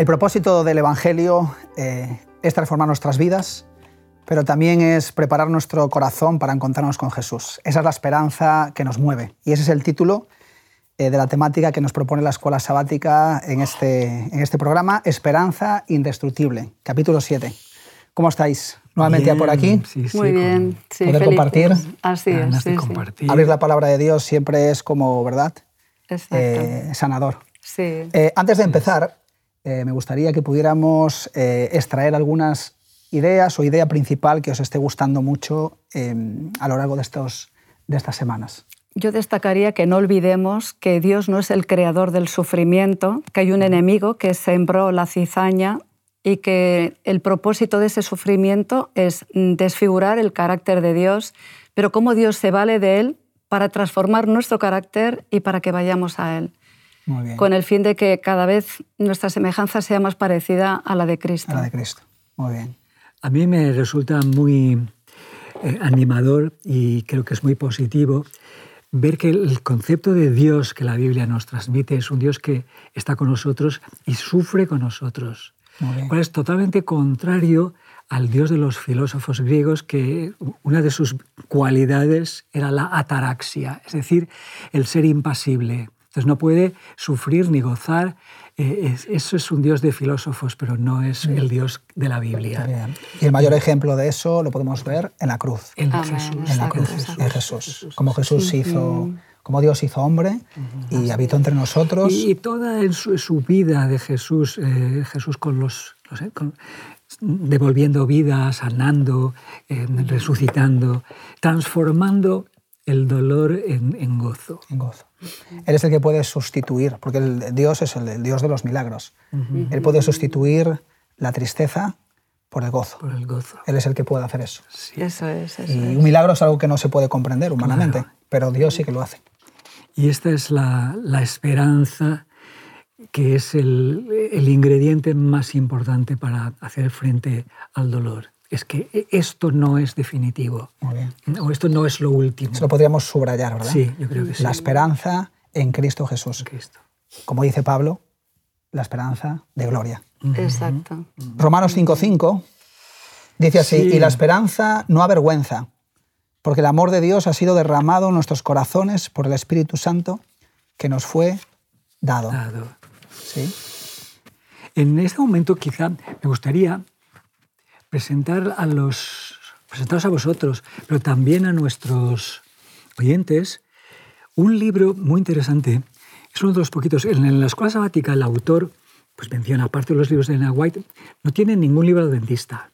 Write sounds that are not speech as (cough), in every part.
El propósito del Evangelio eh, es transformar nuestras vidas, pero también es preparar nuestro corazón para encontrarnos con Jesús. Esa es la esperanza que nos mueve. Y ese es el título eh, de la temática que nos propone la Escuela Sabática en este, en este programa, Esperanza Indestructible, capítulo 7. ¿Cómo estáis? Nuevamente ya por aquí. Muy bien. Sí, poder compartir. Así es. Sí, compartir. Abrir la palabra de Dios siempre es como, ¿verdad? Eh, sanador. Sí. Eh, antes de empezar, eh, me gustaría que pudiéramos extraer algunas ideas o idea principal que os esté gustando mucho a lo largo de, estos, de estas semanas. Yo destacaría que no olvidemos que Dios no es el creador del sufrimiento, que hay un enemigo que sembró la cizaña y que el propósito de ese sufrimiento es desfigurar el carácter de Dios, pero cómo Dios se vale de él para transformar nuestro carácter y para que vayamos a Él. Con el fin de que cada vez nuestra semejanza sea más parecida a la de Cristo. A la de Cristo. Muy bien. A mí me resulta muy eh, animador y creo que es muy positivo ver que el concepto de Dios que la Biblia nos transmite es un Dios que está con nosotros y sufre con nosotros. Cual es totalmente contrario al dios de los filósofos griegos, que una de sus cualidades era la ataraxia, es decir, el ser impasible. Entonces no puede sufrir ni gozar. Eh, eso es un dios de filósofos, pero no es el dios de la Biblia. Y el mayor ejemplo de eso lo podemos ver en la cruz. En Jesús. En la cruz, en Jesús. Como Jesús hizo como Dios hizo hombre y habitó entre nosotros. Y, toda su, vida de Jesús, eh, Jesús con los, devolviendo vida, sanando, resucitando, transformando el dolor en, gozo. En gozo. Él es el que puede sustituir, porque el Dios es el, Dios de los milagros. Él puede sustituir la tristeza por el gozo. Por el gozo. Él es el que puede hacer eso. Eso es. y un milagro es algo que no se puede comprender humanamente, pero Dios sí que lo hace. Y esta es la, la esperanza que es el, el, ingrediente más importante para hacer frente al dolor. Es que esto no es definitivo. O esto no es lo último. Eso lo podríamos subrayar, ¿verdad? Sí, yo creo que sí. La esperanza en Cristo Jesús. Cristo. Como dice Pablo, la esperanza de gloria. Exacto. Romanos 5.5 dice así, y la esperanza no avergüenza, porque el amor de Dios ha sido derramado en nuestros corazones por el Espíritu Santo que nos fue dado. ¿Sí? En este momento quizá me gustaría presentar a los presentaros a vosotros, pero también a nuestros oyentes, un libro muy interesante. Es uno de los poquitos. En la escuela sabática el autor pues menciona, aparte de los libros de Elena White, no tiene ningún libro dentista.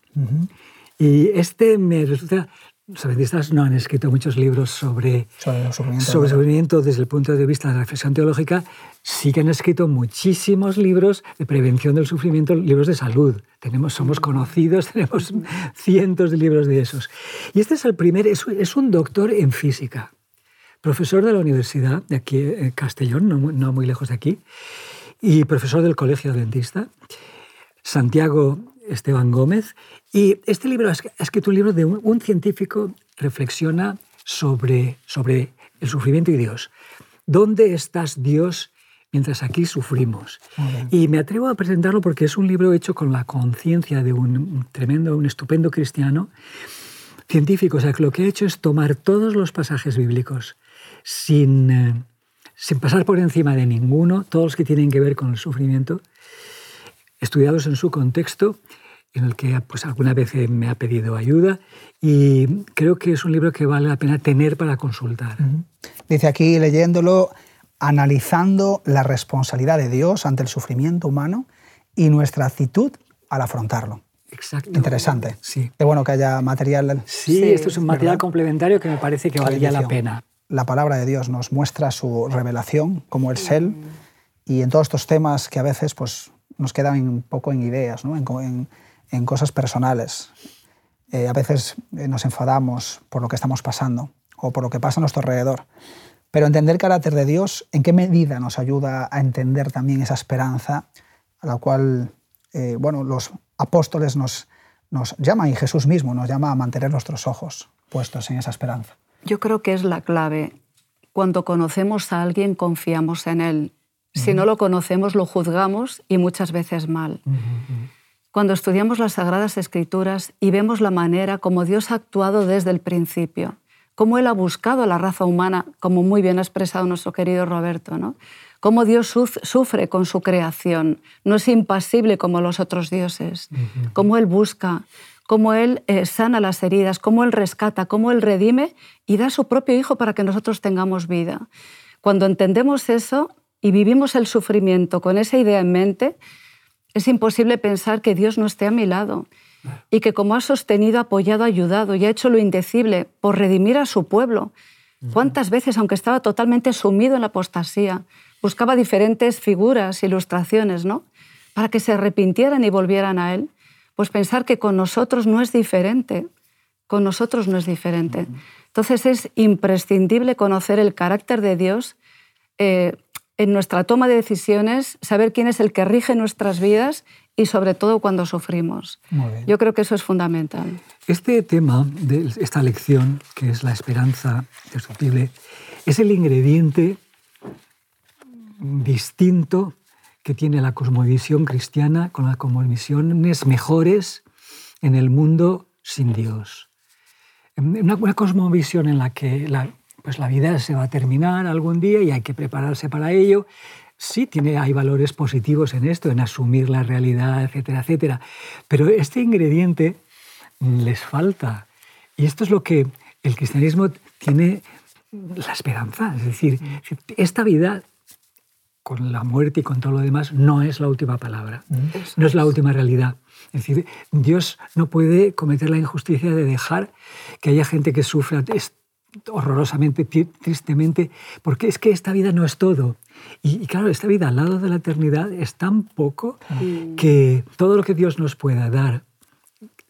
Y este me resulta los adventistas no han escrito muchos libros sobre, sobre, sufrimiento, desde el punto de vista de la reflexión teológica. Sí que han escrito muchísimos libros de prevención del sufrimiento, libros de salud. Tenemos, somos conocidos, (laughs) tenemos cientos de libros de esos. Y este es el primer, es, es un doctor en física, profesor de la universidad de aquí, en Castellón, no, no muy lejos de aquí, y profesor del Colegio Adventista. Santiago Esteban Gómez. Y este libro es escrito un libro de un, científico reflexiona sobre, sobre el sufrimiento y Dios. ¿Dónde estás Dios mientras aquí sufrimos? Y me atrevo a presentarlo porque es un libro hecho con la conciencia de un, tremendo, un estupendo cristiano científico. O sea, que lo que ha hecho es tomar todos los pasajes bíblicos sin, eh, sin pasar por encima de ninguno, todos los que tienen que ver con el sufrimiento, estudiados en su contexto, en el que pues, alguna vez me ha pedido ayuda y creo que es un libro que vale la pena tener para consultar. Dice aquí, leyéndolo, analizando la responsabilidad de Dios ante el sufrimiento humano y nuestra actitud al afrontarlo. Exacto. Interesante. Sí. Qué bueno que haya material. Sí, esto es un material complementario que me parece que valía la pena. La palabra de Dios nos muestra su revelación, como el Él, y en todos estos temas que a veces pues, nos quedan un poco en ideas, ¿no? en, en, cosas personales. Eh, a veces eh, nos enfadamos por lo que estamos pasando o por lo que pasa a nuestro alrededor. Pero entender el carácter de Dios, ¿en qué medida nos ayuda a entender también esa esperanza a la cual eh, bueno, los apóstoles nos, nos llaman y Jesús mismo nos llama a mantener nuestros ojos puestos en esa esperanza? Yo creo que es la clave. Cuando conocemos a alguien, confiamos en él Si no lo conocemos, lo juzgamos y muchas veces mal. Cuando estudiamos las Sagradas Escrituras y vemos la manera como Dios ha actuado desde el principio, cómo Él ha buscado a la raza humana, como muy bien ha expresado nuestro querido Roberto, ¿no? cómo Dios sufre con su creación, no es impasible como los otros dioses, cómo Él busca, cómo Él eh, sana las heridas, cómo Él rescata, cómo Él redime y da a su propio Hijo para que nosotros tengamos vida. Cuando entendemos eso y vivimos el sufrimiento con esa idea en mente, es imposible pensar que Dios no esté a mi lado y que como ha sostenido, apoyado, ayudado y ha hecho lo indecible por redimir a su pueblo, ¿cuántas veces, aunque estaba totalmente sumido en la apostasía, buscaba diferentes figuras, ilustraciones, ¿no? Para que se arrepintieran y volvieran a Él? Pues pensar que con nosotros no es diferente, con nosotros no es diferente. Entonces es imprescindible conocer el carácter de Dios eh, en nuestra toma de decisiones, saber quién es el que rige nuestras vidas y sobre todo cuando sufrimos. Yo creo que eso es fundamental. Este tema de esta lección, que es la esperanza destructible, es el ingrediente distinto que tiene la cosmovisión cristiana con las cosmovisiones mejores en el mundo sin Dios. Una, una cosmovisión en la que la, pues la vida se va a terminar algún día y hay que prepararse para ello. Sí, tiene, hay valores positivos en esto, en asumir la realidad, etcétera, etcétera. Pero este ingrediente les falta. Y esto es lo que el cristianismo tiene la esperanza. Es decir, esta vida con la muerte y con todo lo demás, no es la última palabra, no es la última realidad. Es decir, Dios no puede cometer la injusticia de dejar que haya gente que sufra horrorosamente, tristemente, porque es que esta vida no es todo. Y, claro, esta vida al lado de la eternidad es tan poco que todo lo que Dios nos pueda dar,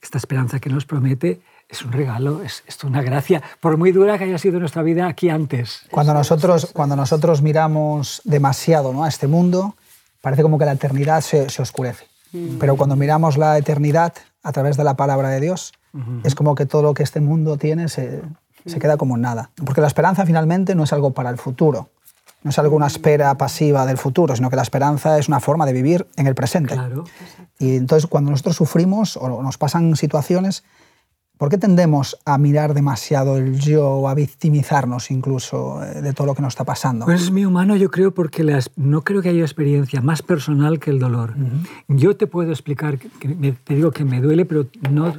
esta esperanza que nos promete, es un regalo, es, es, una gracia, por muy dura que haya sido nuestra vida aquí antes. Cuando nosotros, cuando nosotros miramos demasiado ¿no? a este mundo, parece como que la eternidad se, se oscurece. Mm. Pero cuando miramos la eternidad a través de la palabra de Dios, es como que todo lo que este mundo tiene se, se queda como nada. Porque la esperanza finalmente no es algo para el futuro, no es algo una espera pasiva del futuro, sino que la esperanza es una forma de vivir en el presente. Claro. Y entonces cuando nosotros sufrimos o nos pasan situaciones, ¿Por qué tendemos a mirar demasiado el yo o a victimizarnos incluso eh, de todo lo que nos está pasando? Pues es muy humano, yo creo, porque no creo que haya experiencia más personal que el dolor. Yo te puedo explicar, que te digo que me duele, pero no,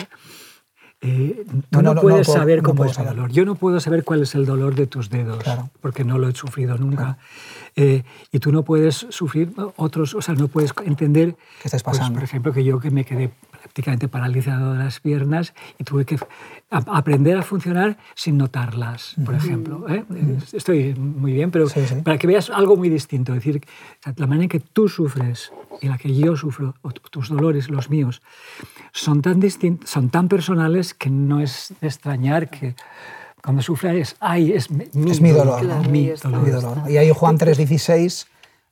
eh, tú no, puedes saber cómo es el dolor. Yo no puedo saber cuál es el dolor de tus dedos, porque no lo he sufrido nunca. Eh, y tú no puedes sufrir otros, o sea, no puedes entender. ¿Qué estás pues, pasando? por ejemplo, que yo que me quedé prácticamente paralizado de las piernas y tuve que aprender a funcionar sin notarlas, por ejemplo. ¿eh? Estoy muy bien, pero para que veas algo muy distinto, es decir, la manera en que tú sufres y la que yo sufro, o tus dolores, los míos, son tan, son tan personales que no es de extrañar que cuando sufre es, ay, es mi, es mi dolor. mi, dolor. Y ahí Juan 3:16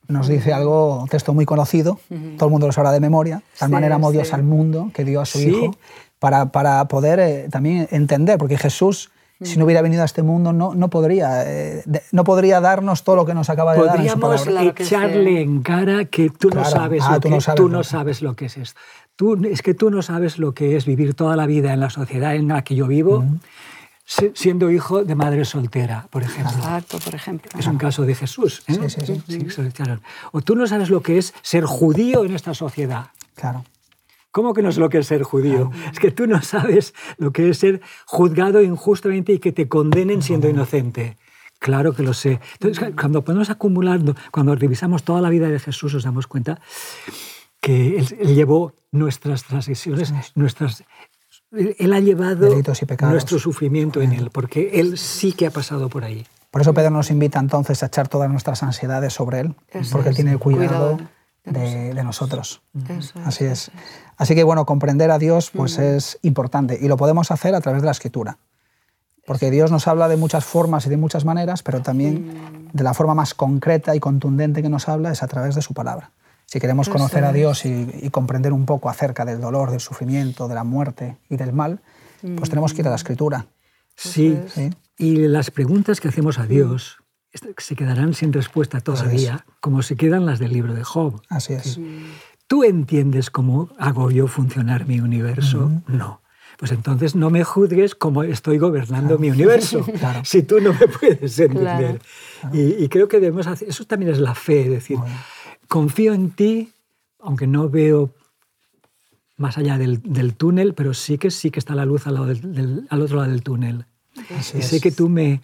nos dice algo, un texto muy conocido, todo el mundo lo sabrá de memoria, de tal manera amó Dios al mundo que dio a su Hijo, para, para poder eh, también entender, porque Jesús, si no hubiera venido a este mundo, no, no, podría, eh, no podría darnos todo lo que nos acaba de dar en su palabra. echarle en cara que tú, no sabes ah, lo tú, que, no sabes, tú no sabes lo que es esto. Tú, es que tú no sabes lo que es vivir toda la vida en la sociedad en la que yo vivo siendo hijo de madre soltera, por ejemplo. Exacto, por ejemplo. Es un caso de Jesús. ¿eh? Sí, sí, sí. o tú no sabes lo que es ser judío en esta sociedad. Claro. ¿Cómo que no es lo que es ser judío? Es que tú no sabes lo que es ser juzgado injustamente y que te condenen siendo inocente. Claro que lo sé. Entonces, cuando podemos acumulando, cuando revisamos toda la vida de Jesús, nos damos cuenta que él, él llevó nuestras transiciones, nuestras él ha llevado nuestro sufrimiento en Él, porque Él sí que ha pasado por ahí. Por eso Pedro nos invita entonces a echar todas nuestras ansiedades sobre Él, porque Él tiene cuidado, de, nosotros. Así es. Así que bueno, comprender a Dios pues es importante y lo podemos hacer a través de la escritura. Porque Dios nos habla de muchas formas y de muchas maneras, pero también de la forma más concreta y contundente que nos habla es a través de su palabra. Si queremos conocer a Dios y, comprender un poco acerca del dolor, del sufrimiento, de la muerte y del mal, pues tenemos que ir a la escritura. Sí, y las preguntas que hacemos a Dios se quedarán sin respuesta todavía, como se quedan las del libro de Job. Así es. ¿Tú entiendes cómo hago yo funcionar mi universo? No. Pues entonces no me juzgues cómo estoy gobernando mi universo, (laughs) si tú no me puedes entender. Y, creo que debemos hacer, eso también es la fe, es decir, confío en ti, aunque no veo más allá del, túnel, pero sí que sí que está la luz al, otro lado del túnel. y sé que tú me,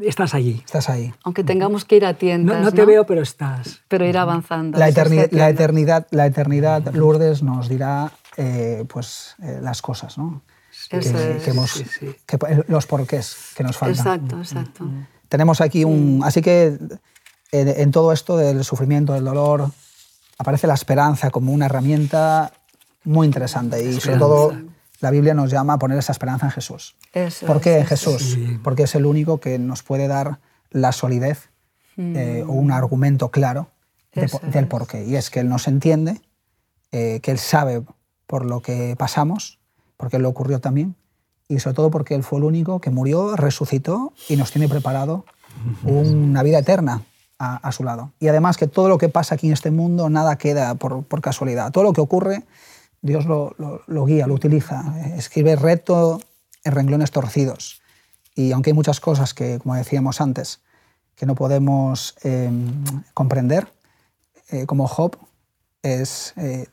estás allí. Estás ahí. Aunque tengamos que ir a tiendas. No, te veo, pero estás. Pero ir avanzando. La, la, eternidad, la eternidad, Lourdes nos dirá eh, pues, eh, las cosas, ¿no? que, los porqués que nos faltan. Exacto, exacto. Tenemos aquí un... Así que en todo esto del sufrimiento, del dolor, aparece la esperanza como una herramienta muy interesante y sobre todo la Biblia nos llama a poner esa esperanza en Jesús. ¿Por qué en Jesús? Porque es el único que nos puede dar la solidez eh, o un argumento claro del por qué. Y es que Él nos entiende, que Él sabe por lo que pasamos, porque Él lo ocurrió también, y sobre todo porque Él fue el único que murió, resucitó y nos tiene preparado una vida eterna a, su lado. Y además que todo lo que pasa aquí en este mundo, nada queda por, casualidad. Todo lo que ocurre, Dios lo, guía, lo utiliza. Escribe recto en renglones torcidos. Y aunque hay muchas cosas que, como decíamos antes, que no podemos em, comprender, eh, como Job, es eh,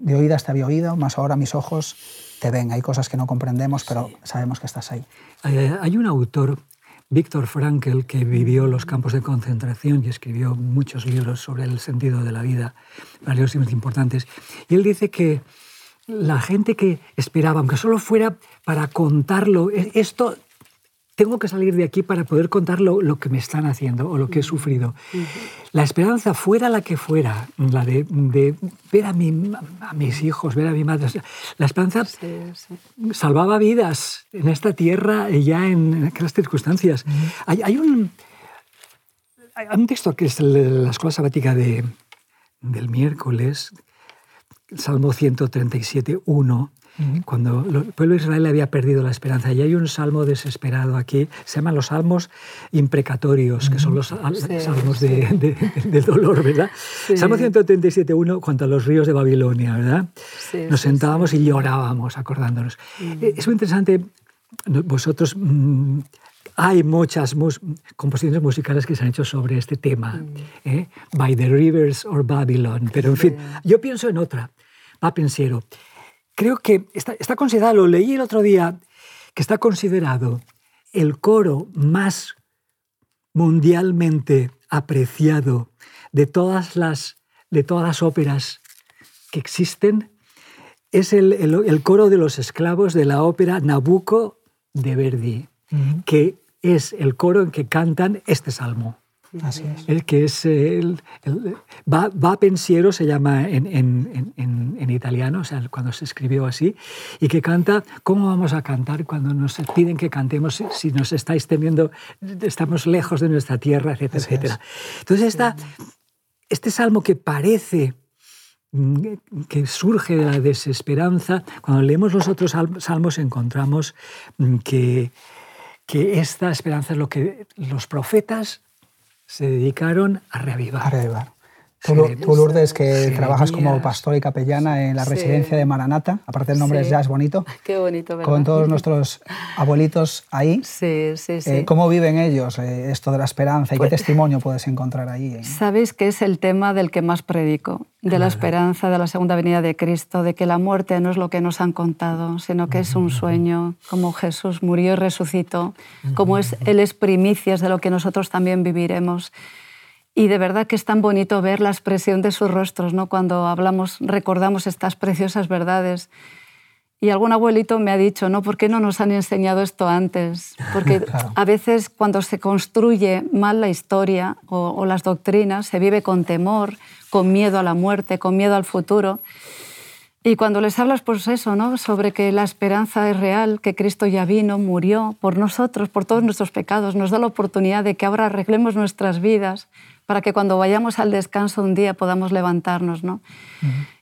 de oídas te había oído, más ahora mis ojos te ven. Hay cosas que no comprendemos, pero sabemos que estás ahí. Hay un autor, Víctor Frankl, que vivió los campos de concentración y escribió muchos libros sobre el sentido de la vida, varios libros importantes. Y él dice que la gente que esperaba, aunque solo fuera para contarlo, esto tengo que salir de aquí para poder contar lo, que me están haciendo o lo que he sufrido. La esperanza, fuera la que fuera, la de, ver a, mis hijos, ver a mi madre, la esperanza salvaba vidas en esta tierra y ya en aquellas circunstancias. hay, un, hay, un, texto que es la escuela sabática de, del miércoles, Salmo 137, 1, cuando el pueblo de Israel había perdido la esperanza. Y hay un salmo desesperado aquí, se llaman los salmos imprecatorios, que son los salmos de, del dolor, ¿verdad? Salmo 137.1, cuanto a los ríos de Babilonia, ¿verdad? Nos sentábamos y llorábamos acordándonos. Eh, es muy interesante, vosotros... Mm, hay muchas composiciones musicales que se han hecho sobre este tema, ¿eh? By the Rivers or Babylon, pero en fin, yo pienso en otra, Va Pensiero creo que está, considerado, lo leí el otro día, que está considerado el coro más mundialmente apreciado de todas las, de todas las óperas que existen. Es el, coro de los esclavos de la ópera Nabucco de Verdi, que es el coro en que cantan este salmo. Así es. El que es el, va, pensiero se llama en, en, en, en, italiano, o sea, cuando se escribió así, y que canta, ¿cómo vamos a cantar cuando nos piden que cantemos si nos estáis temiendo, estamos lejos de nuestra tierra, etcétera, etcétera? Entonces esta, este salmo que parece mm, que surge de la desesperanza, cuando leemos los otros salmos encontramos mm, que, que esta esperanza es lo que los profetas se dedicaron a reavivar. Tú, Lourdes, que trabajas como pastor y capellana en la residencia de Maranata, aparte el nombre ya es bonito. (laughs) Qué bonito, ¿verdad? Con todos nuestros abuelitos ahí. Sí, (laughs) sí, sí. Eh, ¿Cómo viven ellos eh, esto de la esperanza y qué pues testimonio puedes encontrar ahí? Sabéis que es el tema del que más predico, de la esperanza, de la segunda venida de Cristo, de que la muerte no es lo que nos han contado, sino que es un sueño, como Jesús murió y resucitó, como es, Él es primicias de lo que nosotros también viviremos. Y de verdad que es tan bonito ver la expresión de sus rostros, ¿no? Cuando hablamos, recordamos estas preciosas verdades. Y algún abuelito me ha dicho, ¿no? ¿Por qué no nos han enseñado esto antes? Porque (laughs) a veces cuando se construye mal la historia o, o, las doctrinas, se vive con temor, con miedo a la muerte, con miedo al futuro. Y cuando les hablas, pues eso, ¿no? Sobre que la esperanza es real, que Cristo ya vino, murió por nosotros, por todos nuestros pecados, nos da la oportunidad de que ahora arreglemos nuestras vidas, para que cuando vayamos al descanso un día podamos levantarnos. ¿no?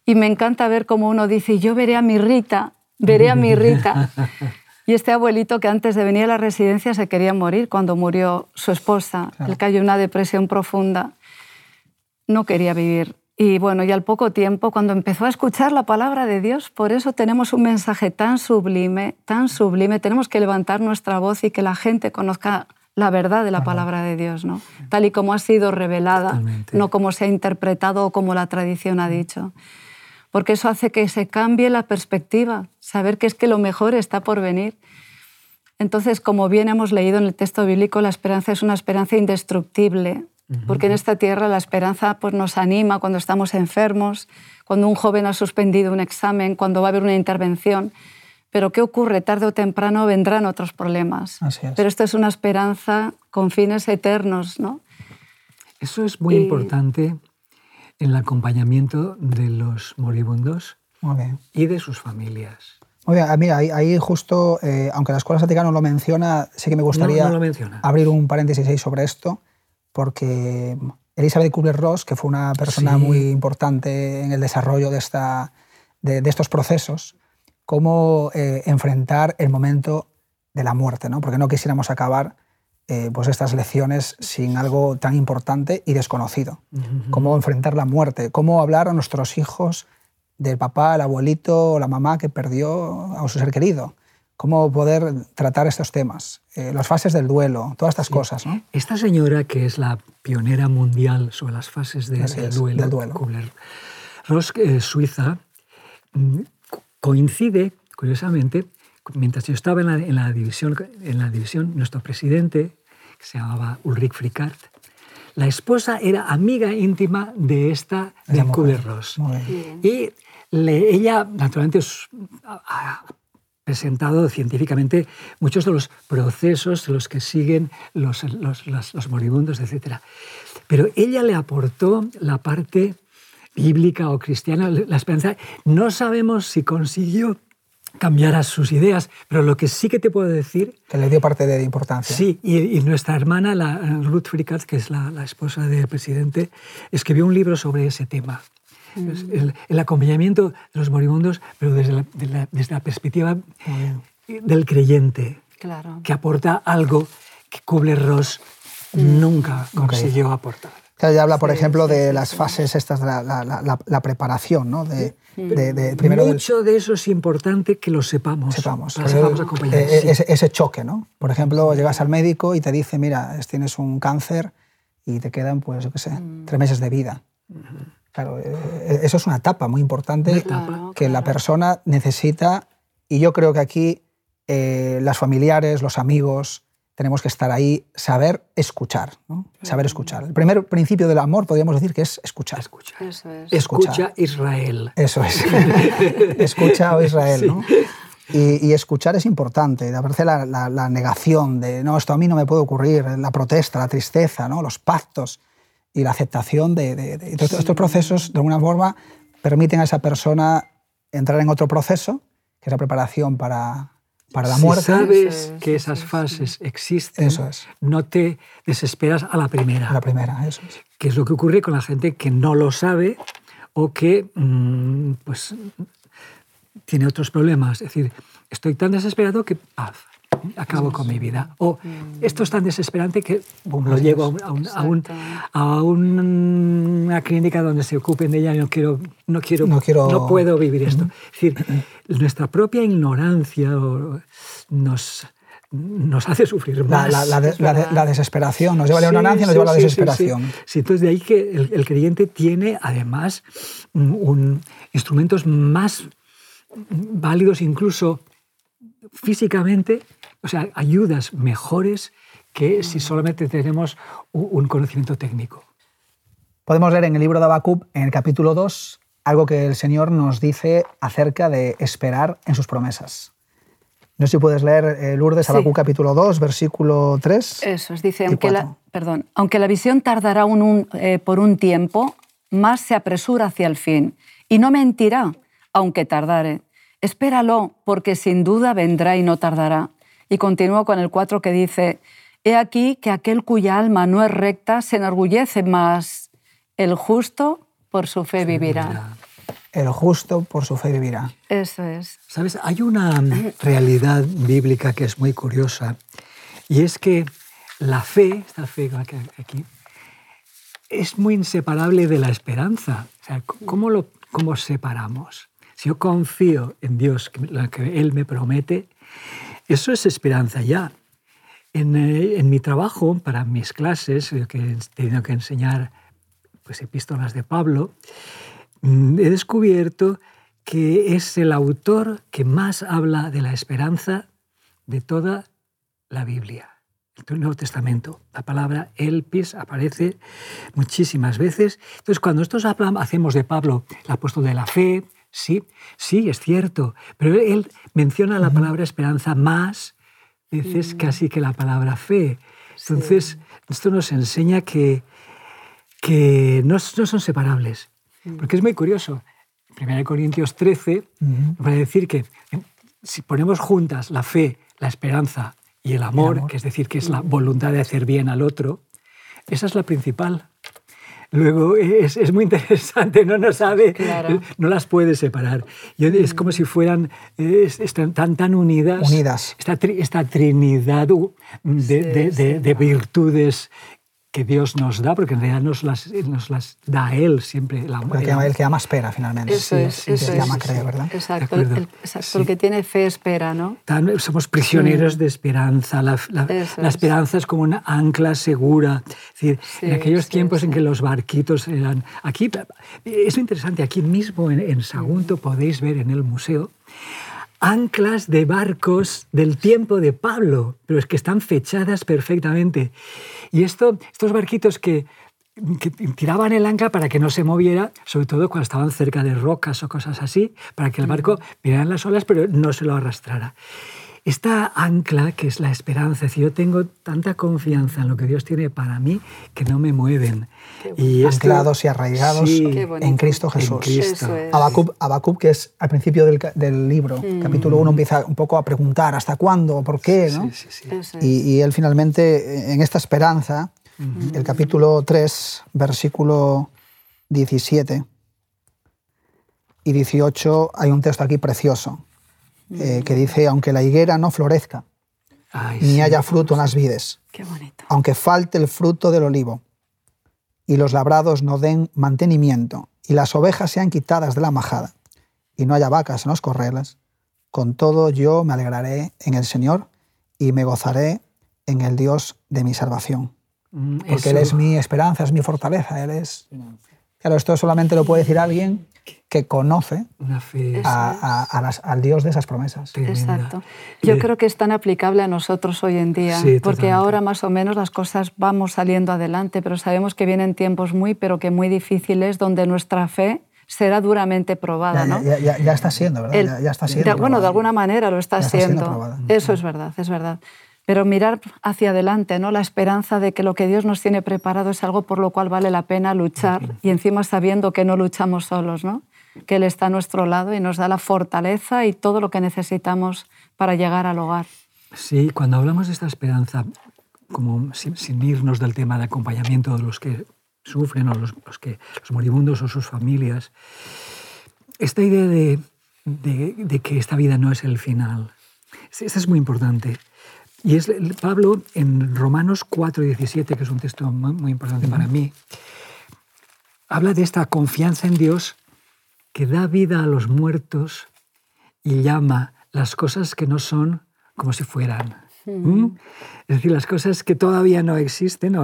Y me encanta ver cómo uno dice, yo veré a mi Rita, veré a mi Rita. (laughs) Y este abuelito que antes de venir a la residencia se quería morir cuando murió su esposa. Él cayó en una depresión profunda. No quería vivir. Y bueno, y al poco tiempo, cuando empezó a escuchar la palabra de Dios, por eso tenemos un mensaje tan sublime, tan sublime, tenemos que levantar nuestra voz y que la gente conozca la verdad de la palabra de Dios, ¿no? tal y como ha sido revelada, no como se ha interpretado o como la tradición ha dicho. Porque eso hace que se cambie la perspectiva, saber que es que lo mejor está por venir. Entonces, como bien hemos leído en el texto bíblico, la esperanza es una esperanza indestructible, porque en esta tierra la esperanza pues, nos anima cuando estamos enfermos, cuando un joven ha suspendido un examen, cuando va a haber una intervención. Pero ¿qué ocurre? Tarde o temprano vendrán otros problemas. Pero esto es una esperanza con fines eternos, ¿no? Eso es muy importante en el acompañamiento de los moribundos y de sus familias. Muy bien, mira, ahí, justo, eh, aunque la Escuela Satica no lo menciona, sí que me gustaría abrir un paréntesis ahí sobre esto, porque Elizabeth Kubler-Ross, que fue una persona muy importante en el desarrollo de, esta, de estos procesos, cómo eh, enfrentar el momento de la muerte, ¿no? porque no quisiéramos acabar eh, pues estas lecciones sin algo tan importante y desconocido. Cómo enfrentar la muerte, cómo hablar a nuestros hijos del papá, el abuelito o la mamá que perdió a su ser querido. Cómo poder tratar estos temas, eh, las fases del duelo, todas estas cosas. ¿no? Esta señora, que es la pionera mundial sobre las fases del, duelo, del duelo. Kubler-Ross, Suiza, mm, coincide, curiosamente, mientras yo estaba en la, división, en la división, nuestro presidente, que se llamaba Ulrich Fricart, la esposa era amiga íntima de esta, de Kubler-Ross. Y ella, naturalmente, ha presentado científicamente muchos de los procesos de los que siguen los, los, los moribundos, etc. Pero ella le aportó la parte bíblica o cristiana, la esperanza. No sabemos si consiguió cambiar a sus ideas, pero lo que sí que te puedo decir... Que le dio parte de importancia. Sí, y, nuestra hermana, la, Ruth Frickat, que es la, esposa del presidente, escribió un libro sobre ese tema. Mm. El, acompañamiento de los moribundos, pero desde la, desde la perspectiva del creyente, claro. que aporta algo que Kubler-Ross mm. nunca consiguió aportar ya habla, por ejemplo, de las fases estas de la, preparación, ¿no? De, de, primero Mucho de eso es importante que lo sepamos. Sepamos. Eh, ese, ese, choque, ¿no? Por ejemplo, llegas al médico y te dice, mira, tienes un cáncer y te quedan, pues, yo qué sé, mm. tres meses de vida. Claro, eh, eh, eso es una etapa muy importante que la persona necesita y yo creo que aquí las familiares, los amigos, tenemos que estar ahí, saber escuchar, ¿no? saber escuchar. El primer principio del amor podríamos decir que es escuchar. Escucha, Eso es. escucha Israel. Eso es. (laughs) escucha o Israel. ¿no? Y, escuchar es importante, de la, la, la, negación de, no, esto a mí no me puede ocurrir, la protesta, la tristeza, ¿no? los pactos y la aceptación de, de, estos procesos, de alguna forma, permiten a esa persona entrar en otro proceso, que es la preparación para, para la muerte. Si sabes que esas fases existen, no te desesperas a la primera. A la primera, eso es. Que es lo que ocurre con la gente que no lo sabe o que mm, pues, tiene otros problemas. Es decir, estoy tan desesperado que paz acabo con mi vida. O esto es tan desesperante que lo llevo a, una clínica donde se ocupen de ella y no quiero, no quiero, no, quiero... no puedo vivir esto. Es decir, nuestra propia ignorancia nos, nos hace sufrir más. La, desesperación, nos lleva a la ignorancia, nos lleva a la desesperación. Sí, entonces de ahí que el, creyente tiene además un, instrumentos más válidos incluso físicamente o sea, ayudas mejores que si solamente tenemos un conocimiento técnico. Podemos leer en el libro de Habacuc, en el capítulo 2, algo que el Señor nos dice acerca de esperar en sus promesas. No sé si puedes leer eh, Lourdes, Habacuc capítulo 2, versículo 3. Eso es, dice, aunque la, perdón, aunque la visión tardará eh, por un tiempo, más se apresura hacia el fin, y no mentirá, aunque tardare. Espéralo, porque sin duda vendrá y no tardará. Y continúo con el 4 que dice, He aquí que aquel cuya alma no es recta se enorgullece más, el justo por su fe vivirá. el justo por su fe vivirá. Eso es. Sabes, hay una realidad bíblica que es muy curiosa y es que la fe, esta fe aquí, es muy inseparable de la esperanza. O sea, ¿cómo lo cómo separamos? Si yo confío en Dios, lo que Él me promete, eso es esperanza ya. En, eh, en mi trabajo, para mis clases, que he tenido que enseñar pues, epístolas de Pablo, mm, he descubierto que es el autor que más habla de la esperanza de toda la Biblia el Nuevo Testamento. La palabra elpis aparece muchísimas veces. Entonces, cuando nosotros hacemos de Pablo el apóstol de la fe, sí, sí, es cierto, pero él menciona la palabra esperanza más veces mm. casi que la palabra fe. Entonces, esto nos enseña que, que no, son separables. Mm. Porque es muy curioso. En 1 Corintios 13 va a decir que si ponemos juntas la fe, la esperanza y el amor, que es decir, que es la voluntad de hacer bien al otro, esa es la principal. Luego es, es muy interesante, no no sabe, no las puede separar. es como si fueran, están tan, tan unidas. Unidas. Esta, esta trinidad de, de, de virtudes que Dios nos da, porque en realidad nos las, nos las da Él siempre. El, el, el que ama espera, finalmente. Eso es. eso el que ama cree, ¿verdad? Exacto, el, exacto el, que tiene fe espera, ¿no? somos prisioneros de esperanza. La, la, esperanza es. como una ancla segura. Es decir, en aquellos tiempos en que los barquitos eran... Aquí, es interesante, aquí mismo en, en Sagunto podéis ver en el museo anclas de barcos del tiempo de Pablo, pero es que están fechadas perfectamente. Y esto, estos barquitos que, tiraban el ancla para que no se moviera, sobre todo cuando estaban cerca de rocas o cosas así, para que el barco mirara las olas pero no se lo arrastrara. Esta ancla que es la esperanza, si yo tengo tanta confianza en lo que Dios tiene para mí que no me mueven. Y Anclados y arraigados en Cristo Jesús. En Abacub, que es al principio del, libro, mm. capítulo 1, empieza un poco a preguntar hasta cuándo, por qué. ¿no? Y, él finalmente, en esta esperanza, el capítulo 3, versículo 17 y 18, hay un texto aquí precioso eh, que dice, aunque la higuera no florezca, ni haya fruto en las vides, aunque falte el fruto del olivo, y los labrados no den mantenimiento, y las ovejas sean quitadas de la majada, y no haya vacas en los corrales, con todo yo me alegraré en el Señor y me gozaré en el Dios de mi salvación. Mm, Porque Él es mi esperanza, es mi fortaleza, Él es... Claro, esto solamente lo puede decir alguien que conoce al Dios de esas promesas. Exacto. Yo creo que es tan aplicable a nosotros hoy en día, porque ahora más o menos las cosas vamos saliendo adelante, pero sabemos que vienen tiempos muy, pero que muy difíciles, donde nuestra fe será duramente probada. Ya, ya, está siendo, ¿verdad? ya, está siendo. bueno, de alguna manera lo está, siendo. Eso es verdad, es verdad pero mirar hacia adelante, ¿no? la esperanza de que lo que Dios nos tiene preparado es algo por lo cual vale la pena luchar y encima sabiendo que no luchamos solos, ¿no? que Él está a nuestro lado y nos da la fortaleza y todo lo que necesitamos para llegar al hogar. Sí, cuando hablamos de esta esperanza, como sin, irnos del tema de acompañamiento de los que sufren o los, que, los moribundos o sus familias, esta idea de, de, que esta vida no es el final, esta es muy importante. Y es Pablo en Romanos 4, 17, que es un texto muy, importante para mí, habla de esta confianza en Dios que da vida a los muertos y llama las cosas que no son como si fueran. ¿Mm? Es decir, las cosas que todavía no existen,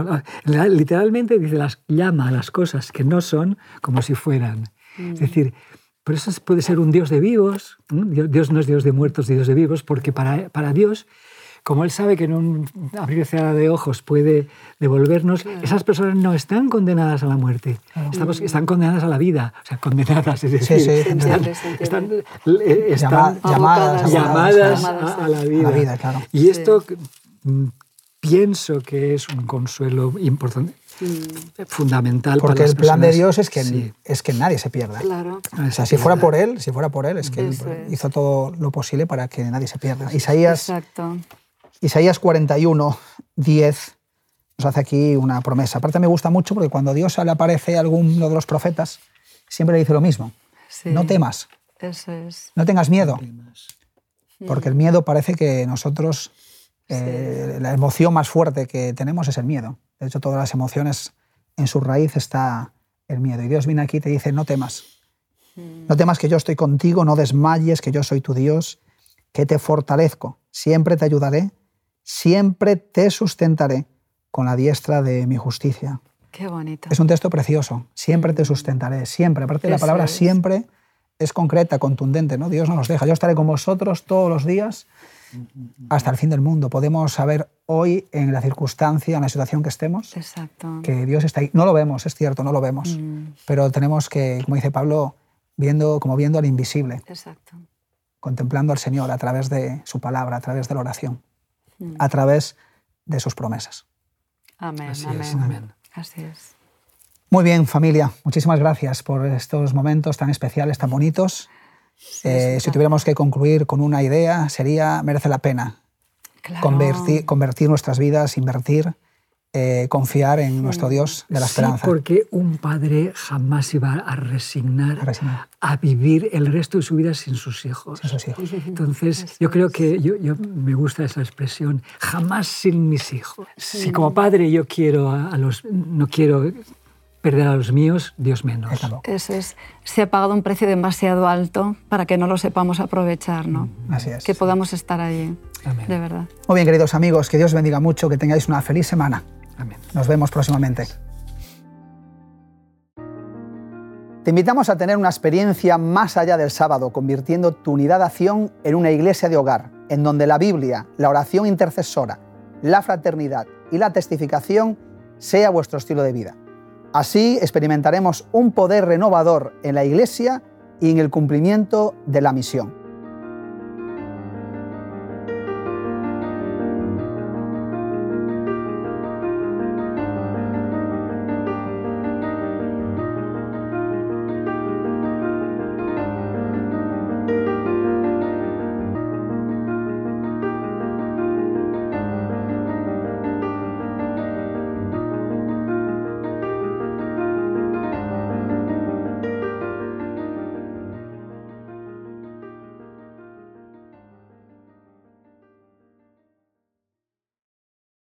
literalmente dice, las, llama a las cosas que no son como si fueran. Es decir, por eso puede ser un Dios de vivos, Dios no es Dios de muertos, Dios de vivos, porque para, para Dios como Él sabe que en un abrir y cerrar de ojos puede devolvernos, esas personas no están condenadas a la muerte, están condenadas a la vida, o sea, condenadas, es decir, sí, sí, están, están, llamadas, llamadas a, la vida. claro. Y esto mm, pienso que es un consuelo importante fundamental porque el plan de Dios es que es que nadie se pierda. Claro. o sea, si fuera por él si fuera por él es que él hizo todo lo posible para que nadie se pierda. Isaías Exacto. Isaías 41, 10 nos hace aquí una promesa. Aparte me gusta mucho porque cuando Dios le aparece a alguno de los profetas, siempre le dice lo mismo. Sí. No temas, Eso es. no tengas miedo, porque el miedo parece que nosotros, eh, la emoción más fuerte que tenemos es el miedo. De hecho, todas las emociones, en su raíz está el miedo. Y Dios viene aquí y te dice, no temas. No temas que yo estoy contigo, no desmayes, que yo soy tu Dios, que te fortalezco, siempre te ayudaré, siempre te sustentaré con la diestra de mi justicia. Qué bonito. Es un texto precioso, siempre te sustentaré, siempre. Aparte, la Eso palabra es. siempre es concreta, contundente, ¿no? Dios no nos deja. Yo estaré con vosotros todos los días hasta el fin del mundo. Podemos saber hoy, en la circunstancia, en la situación que estemos, Exacto. que Dios está ahí. No lo vemos, es cierto, no lo vemos. Mm, Pero tenemos que, como dice Pablo, viendo, como viendo al invisible, Exacto. contemplando al Señor a través de su palabra, a través de la oración. A través de sus promesas. Amén, Así amén. es, amén. Así es. Muy bien, familia, muchísimas gracias por estos momentos tan especiales, tan bonitos. Eh, si tuviéramos que concluir con una idea, sería merece la pena Claro. convertir, convertir nuestras vidas, invertir, eh, confiar en nuestro Dios de la Sí, esperanza. porque un padre jamás iba a resignar, A resignar. a vivir el resto de su vida sin sus hijos. Sin sus hijos. Entonces, yo creo que yo, yo- me gusta esa expresión, jamás sin mis hijos. Si como padre yo quiero a, a los, no quiero perder a los míos, Dios menos. Eso es. Se ha pagado un precio demasiado alto para que no lo sepamos aprovechar, ¿no? Así es. Que podamos estar allí. Amén. De verdad. Muy bien, queridos amigos, que Dios bendiga mucho, que tengáis una feliz semana. Nos vemos próximamente. Te invitamos a tener una experiencia más allá del sábado, convirtiendo tu unidad de acción en una iglesia de hogar, en donde la Biblia, la oración intercesora, la fraternidad y la testificación sea vuestro estilo de vida. Así experimentaremos un poder renovador en la iglesia y en el cumplimiento de la misión.